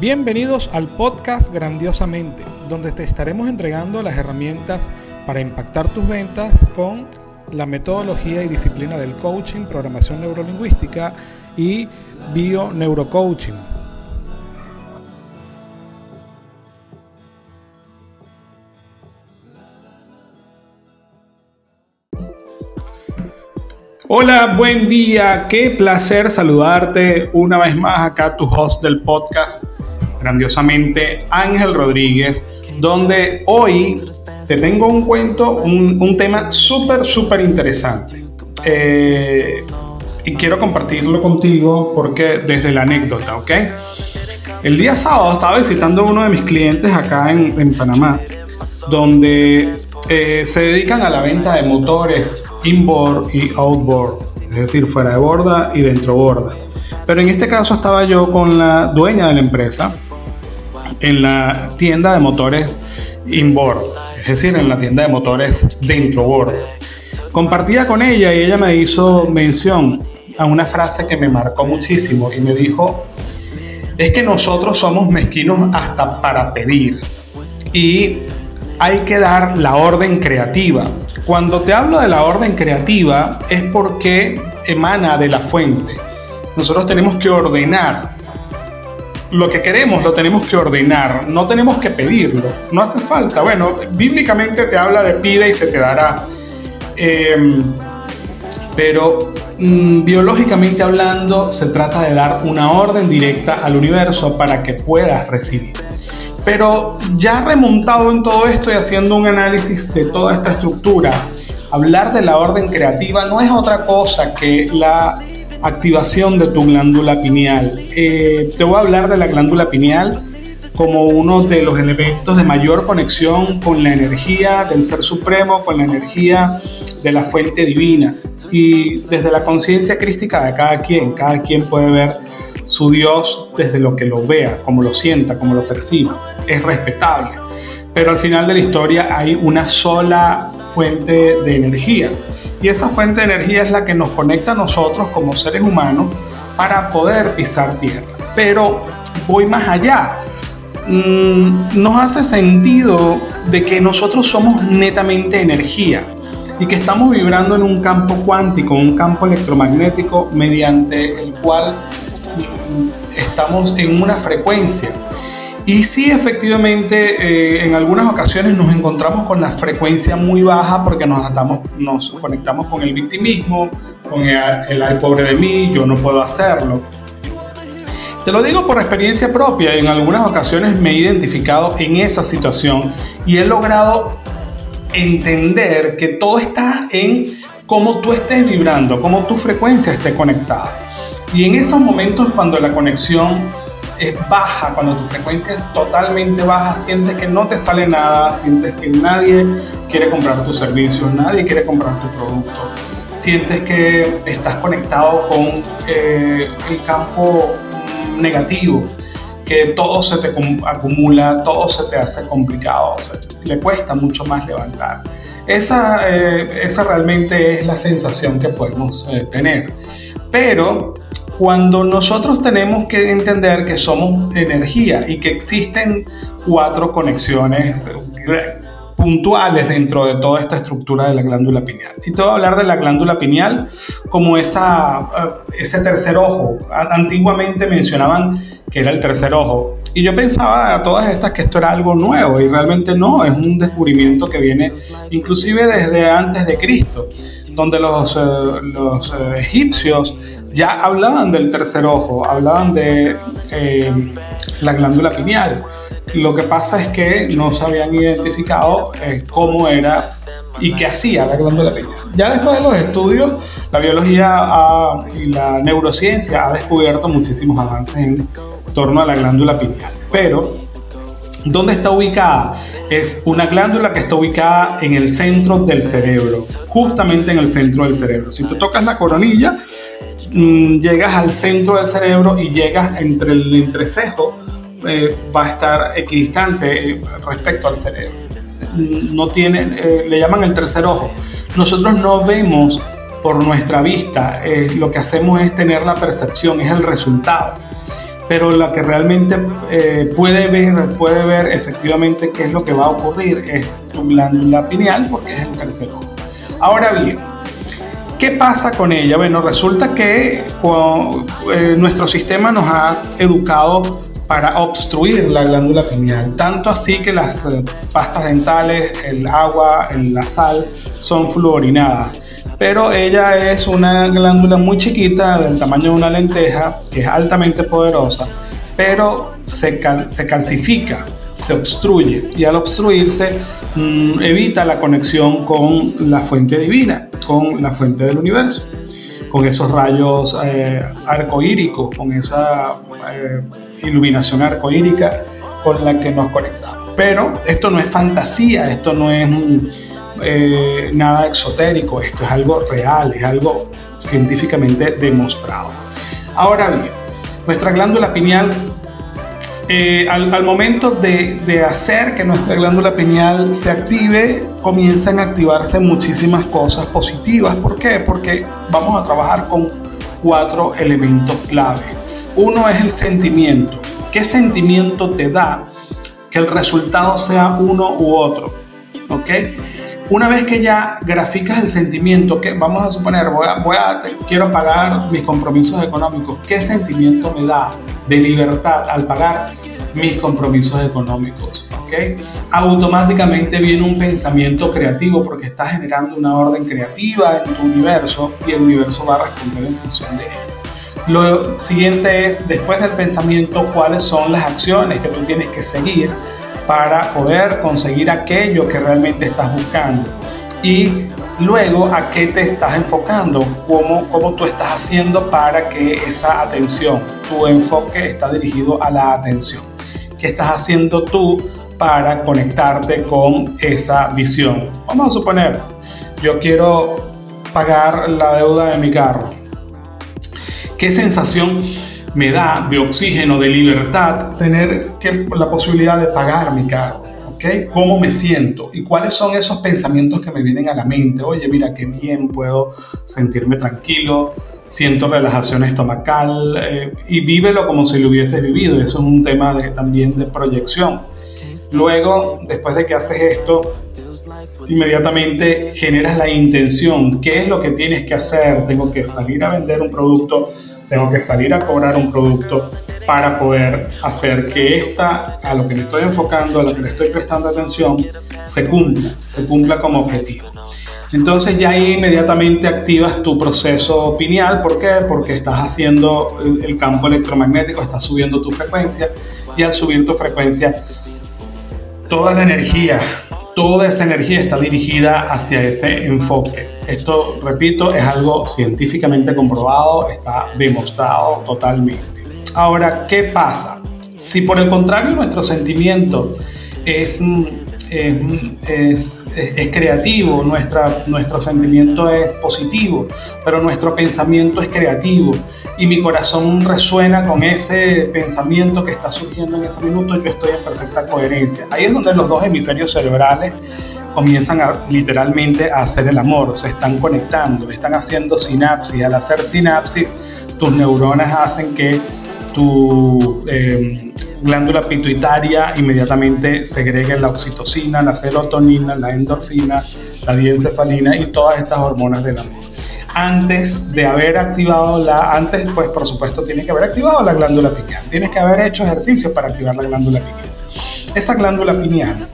Bienvenidos al podcast Grandiosamente, donde te estaremos entregando las herramientas para impactar tus ventas con la metodología y disciplina del coaching, programación neurolingüística y bio-neurocoaching. Hola, buen día, qué placer saludarte una vez más acá, tu host del podcast grandiosamente Ángel Rodríguez, donde hoy te tengo un cuento, un, tema súper, súper interesante. Eh, y quiero compartirlo contigo porque desde la anécdota, ¿ok? El día sábado estaba visitando a uno de mis clientes acá en, Panamá, donde eh, se dedican a la venta de motores inboard y outboard, es decir, fuera de borda y dentro borda. Pero en este caso estaba yo con la dueña de la empresa, en la tienda de motores inboard, es decir, en la tienda de motores dentro board. Compartía con ella y ella me hizo mención a una frase que me marcó muchísimo y me dijo, es que nosotros somos mezquinos hasta para pedir y hay que dar la orden creativa. Cuando te hablo de la orden creativa es porque emana de la fuente. Nosotros tenemos que ordenar lo que queremos lo tenemos que ordenar, no tenemos que pedirlo, no hace falta. Bueno, bíblicamente te habla de pide y se te dará. Em, pero mm, biológicamente hablando, se trata de dar una orden directa al universo para que puedas recibir. Pero ya remontado en todo esto y haciendo un análisis de toda esta estructura, hablar de la orden creativa no es otra cosa que la activación de tu glándula pineal. Eh, te voy a hablar de la glándula pineal como uno de los elementos de mayor conexión con la energía del Ser Supremo, con la energía de la fuente divina. Y desde la conciencia crística de cada quien, cada quien puede ver su Dios desde lo que lo vea, como lo sienta, como lo perciba. Es respetable. Pero al final de la historia hay una sola fuente de energía. Y esa fuente de energía es la que nos conecta a nosotros como seres humanos para poder pisar tierra. Pero voy más allá. Mm, nos hace sentido de que nosotros somos netamente energía y que estamos vibrando en un campo cuántico, un campo electromagnético mediante el cual estamos en una frecuencia. Y sí, efectivamente, eh, en algunas ocasiones nos encontramos con la frecuencia muy baja porque nos, atamos, nos conectamos con el victimismo, con el, el pobre de mí, yo no puedo hacerlo. Te lo digo por experiencia propia, en algunas ocasiones me he identificado en esa situación y he logrado entender que todo está en cómo tú estés vibrando, cómo tu frecuencia esté conectada. Y en esos momentos cuando la conexión es baja, cuando tu frecuencia es totalmente baja, sientes que no te sale nada, sientes que nadie quiere comprar tu servicio, nadie quiere comprar tu producto, sientes que estás conectado con eh, el campo negativo, que todo se te acumula, todo se te hace complicado, le cuesta mucho más levantar. Esa, eh, esa realmente es la sensación que podemos eh, tener. Pero cuando nosotros tenemos que entender que somos energía y que existen cuatro conexiones eh, puntuales dentro de toda esta estructura de la glándula pineal. Y te voy a hablar de la glándula pineal como esa, eh, ese tercer ojo. Antiguamente mencionaban que era el tercer ojo. Y yo pensaba a todas estas que esto era algo nuevo y realmente no, es un descubrimiento que viene inclusive desde antes de Cristo, donde los, eh, los egipcios ya hablaban del tercer ojo, hablaban de eh, la glándula pineal. Lo que pasa es que no se habían identificado eh, cómo era y qué hacía la glándula pineal. Ya después de los estudios, la biología y la neurociencia ha descubierto muchísimos avances en torno a la glándula pineal. Pero, ¿dónde está ubicada? Es una glándula que está ubicada en el centro del cerebro, justamente en el centro del cerebro. Si tú tocas la coronilla, Mm, llegas al centro del cerebro y llegas entre el entrecejo, eh, va a estar equidistante eh, respecto al cerebro. No tiene, eh, le llaman el tercer ojo. Nosotros no vemos por nuestra vista, lo que hacemos es tener la percepción, es el resultado. pero la que realmente puede, ver, puede ver efectivamente qué es lo que va a ocurrir es tu glándula pineal porque es el tercer ojo. Ahora bien, ¿qué pasa con ella? Bueno, resulta que eh, nuestro sistema nos ha educado para obstruir la glándula pineal, tanto así que las eh, pastas dentales, el agua, la sal son fluorinadas. Pero ella es una glándula muy chiquita del tamaño de una lenteja que es altamente poderosa, pero se, calcifica, se obstruye. Y al obstruirse mm, evita la conexión con la fuente divina, con la fuente del universo, con esos rayos eh, arcoíricos, con esa eh, iluminación arcoírica con la que nos conectamos. Pero esto no es fantasía, esto no es... Eh, nada exotérico, esto es algo real, es algo científicamente demostrado. Ahora bien, nuestra glándula pineal, eh, al, momento de, hacer que nuestra glándula pineal se active, comienzan a activarse muchísimas cosas positivas. ¿Por qué? Porque vamos a trabajar con cuatro elementos clave. Uno es el sentimiento. ¿Qué sentimiento te da que el resultado sea uno u otro? ¿Ok? Una vez que ya graficas el sentimiento, que vamos a suponer, voy a, voy a, quiero pagar mis compromisos económicos, ¿qué sentimiento me da de libertad al pagar mis compromisos económicos? ¿okay? Automáticamente viene un pensamiento creativo porque estás generando una orden creativa en tu universo y el universo va a responder en función de ello. Lo siguiente es, después del pensamiento, cuáles son las acciones que tú tienes que seguir para poder conseguir aquello que realmente estás buscando. Y luego a qué te estás enfocando, cómo, cómo tú estás haciendo para que esa atención, tu enfoque está dirigido a la atención. ¿Qué estás haciendo tú para conectarte con esa visión? Vamos a suponer, yo quiero pagar la deuda de mi carro. ¿Qué sensación me da de oxígeno, de libertad, tener que, la posibilidad de pagar mi carro. ¿Cómo me siento? ¿Y cuáles son esos pensamientos que me vienen a la mente? Oye, mira, qué bien puedo sentirme tranquilo, siento relajación estomacal eh, y vívelo como si lo hubieses vivido. Eso es un tema de, también de proyección. Luego, después de que haces esto, inmediatamente generas la intención. ¿Qué es lo que tienes que hacer? Tengo que salir a vender un producto tengo que salir a cobrar un producto para poder hacer que esta, a lo que me estoy enfocando, a lo que le estoy prestando atención, se cumpla, se cumpla como objetivo. Entonces ya ahí inmediatamente activas tu proceso pineal. ¿Por qué? Porque estás haciendo el campo electromagnético, estás subiendo tu frecuencia y al subir tu frecuencia, toda la energía toda esa energía está dirigida hacia ese enfoque. Esto, repito, es algo científicamente comprobado, está demostrado totalmente. Ahora, ¿qué pasa? Si por el contrario nuestro sentimiento es, es, es, creativo, nuestra, nuestro sentimiento es positivo, pero nuestro pensamiento es creativo, y mi corazón resuena con ese pensamiento que está surgiendo en ese minuto, yo estoy en perfecta coherencia. Ahí es donde los dos hemisferios cerebrales comienzan a, literalmente a hacer el amor, se están conectando, están haciendo sinapsis. Al hacer sinapsis, tus neuronas hacen que tu em, glándula pituitaria inmediatamente segregue la oxitocina, la serotonina, la endorfina, la diencefalina y todas estas hormonas del amor antes de haber activado la, antes pues por supuesto tienes que haber activado la glándula pineal, tienes que haber hecho ejercicio para activar la glándula pineal. Esa glándula pineal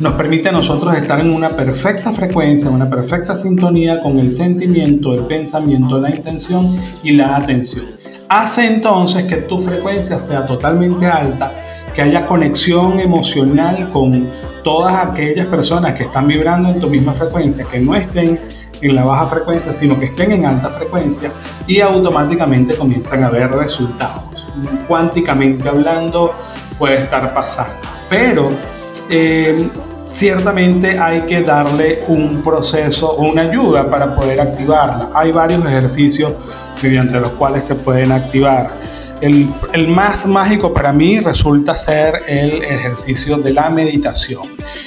nos permite a nosotros estar en una perfecta frecuencia, una perfecta sintonía con el sentimiento, el pensamiento, la intención y la atención. Hace entonces que tu frecuencia sea totalmente alta, que haya conexión emocional con todas aquellas personas que están vibrando en tu misma frecuencia, que no estén en la baja frecuencia, sino que estén en alta frecuencia y automáticamente comienzan a ver resultados. Cuánticamente hablando puede estar pasando, pero eh, ciertamente hay que darle un proceso una ayuda para poder activarla. Hay varios ejercicios mediante los cuales se pueden activar. el, más mágico para mí resulta ser el ejercicio de la meditación.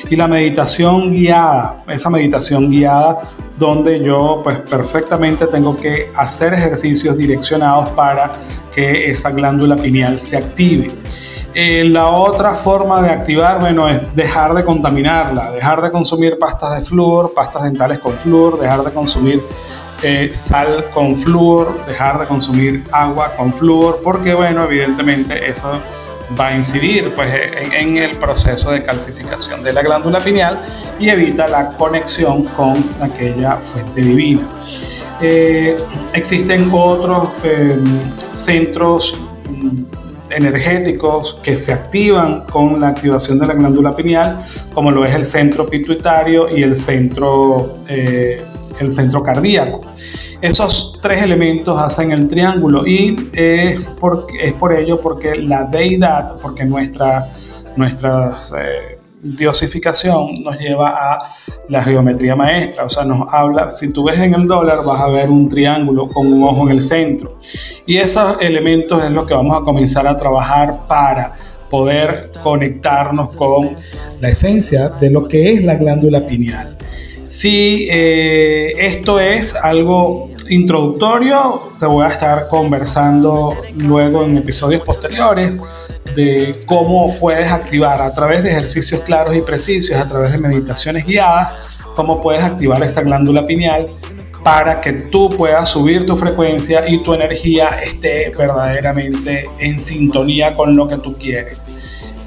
Y la meditación guiada, esa meditación guiada donde yo pues perfectamente tengo que hacer ejercicios direccionados para que esa glándula pineal se active. Eh, la otra forma de activar, bueno, es dejar de contaminarla, dejar de consumir pastas de flúor, pastas dentales con flúor, dejar de consumir eh, sal con flúor, dejar de consumir agua con flúor, porque bueno, evidentemente eso va a incidir pues, en, el proceso de calcificación de la glándula pineal y evita la conexión con aquella fuente divina. Eh, existen otros centros energéticos que se activan con la activación de la glándula pineal, como lo es el centro pituitario y el centro, eh, el centro cardíaco. Esos tres elementos hacen el triángulo y es por, es por ello porque la deidad, porque nuestra, nuestra eh, diosificación nos lleva a la geometría maestra, o sea, nos habla, si tú ves en el dólar vas a ver un triángulo con un ojo en el centro. Y esos elementos es lo que vamos a comenzar a trabajar para poder conectarnos con la esencia de lo que es la glándula pineal. Si eh, esto es algo introductorio, te voy a estar conversando luego en episodios posteriores de cómo puedes activar a través de ejercicios claros y precisos, a través de meditaciones guiadas, cómo puedes activar esa glándula pineal para que tú puedas subir tu frecuencia y tu energía esté verdaderamente en sintonía con lo que tú quieres.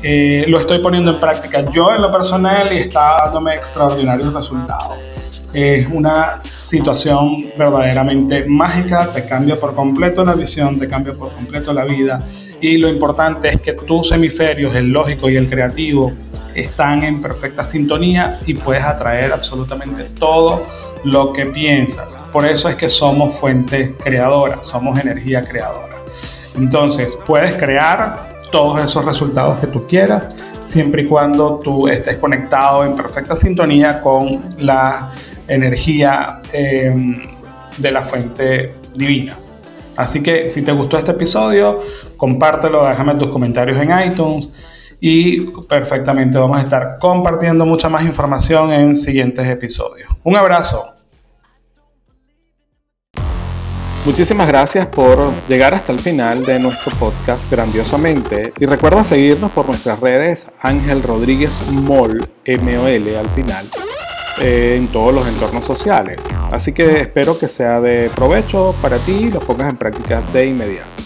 Eh, lo estoy poniendo en práctica yo en lo personal y está dándome extraordinarios resultados. Es una situación verdaderamente mágica, te cambia por completo la visión, te cambia por completo la vida y lo importante es que tus hemisferios, el lógico y el creativo, están en perfecta sintonía y puedes atraer absolutamente todo lo que piensas. Por eso es que somos fuente creadora, somos energía creadora. Entonces, puedes crear todos esos resultados que tú quieras, siempre y cuando tú estés conectado en perfecta sintonía con la energía em, de la fuente divina. Así que si te gustó este episodio, compártelo, déjame tus comentarios en iTunes y perfectamente vamos a estar compartiendo mucha más información en siguientes episodios. Un abrazo. Muchísimas gracias por llegar hasta el final de nuestro podcast grandiosamente y recuerda seguirnos por nuestras redes Ángel Rodríguez Mol, M-O-L al final en todos los entornos sociales. Así que espero que sea de provecho para ti y lo pongas en práctica de inmediato.